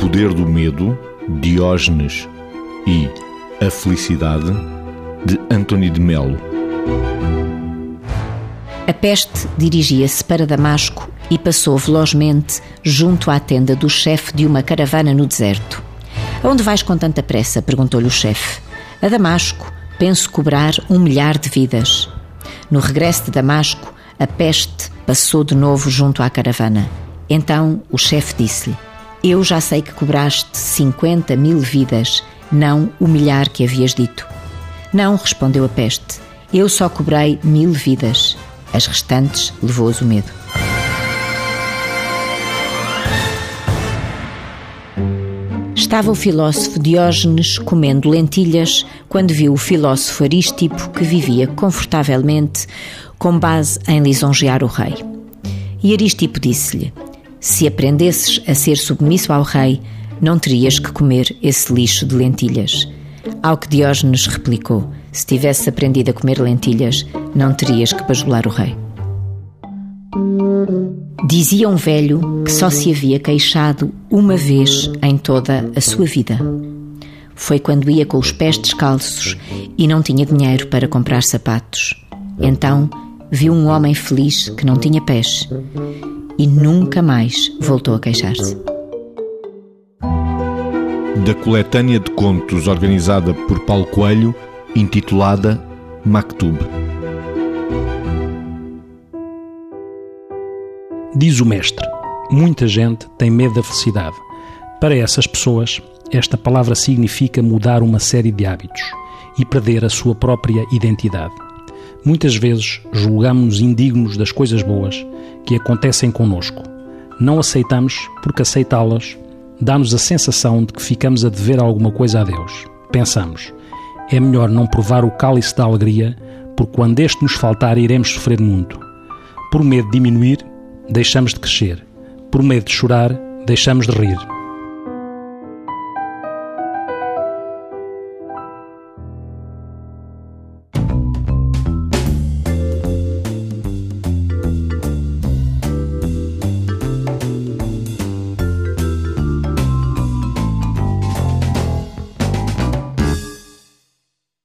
Poder do Medo, Diógenes e A Felicidade, de Anthony de Melo. A peste dirigia-se para Damasco e passou velozmente junto à tenda do chefe de uma caravana no deserto. Aonde vais com tanta pressa? perguntou-lhe o chefe. A Damasco, penso cobrar um milhar de vidas. No regresso de Damasco, a peste passou de novo junto à caravana. Então o chefe disse-lhe: Eu já sei que cobraste 50 mil vidas, não o milhar que havias dito. Não, respondeu a peste. Eu só cobrei mil vidas. As restantes levou-as o medo. Estava o filósofo Diógenes comendo lentilhas quando viu o filósofo Aristipo que vivia confortavelmente com base em lisonjear o rei. E Aristipo disse-lhe: Se aprendesses a ser submisso ao rei, não terias que comer esse lixo de lentilhas. Ao que Diógenes replicou: Se tivesses aprendido a comer lentilhas, não terias que bajular o rei. Dizia um velho que só se havia queixado uma vez em toda a sua vida. Foi quando ia com os pés descalços e não tinha dinheiro para comprar sapatos. Então viu um homem feliz que não tinha pés e nunca mais voltou a queixar-se. Da coletânea de contos organizada por Paulo Coelho, intitulada Maktub. Diz o mestre: muita gente tem medo da felicidade. Para essas pessoas, esta palavra significa mudar uma série de hábitos e perder a sua própria identidade. Muitas vezes julgamos-nos indignos das coisas boas que acontecem conosco. Não aceitamos porque aceitá-las dá-nos a sensação de que ficamos a dever alguma coisa a Deus. Pensamos, é melhor não provar o cálice da alegria, porque quando este nos faltar iremos sofrer muito. Por medo de diminuir, deixamos de crescer. Por medo de chorar, deixamos de rir.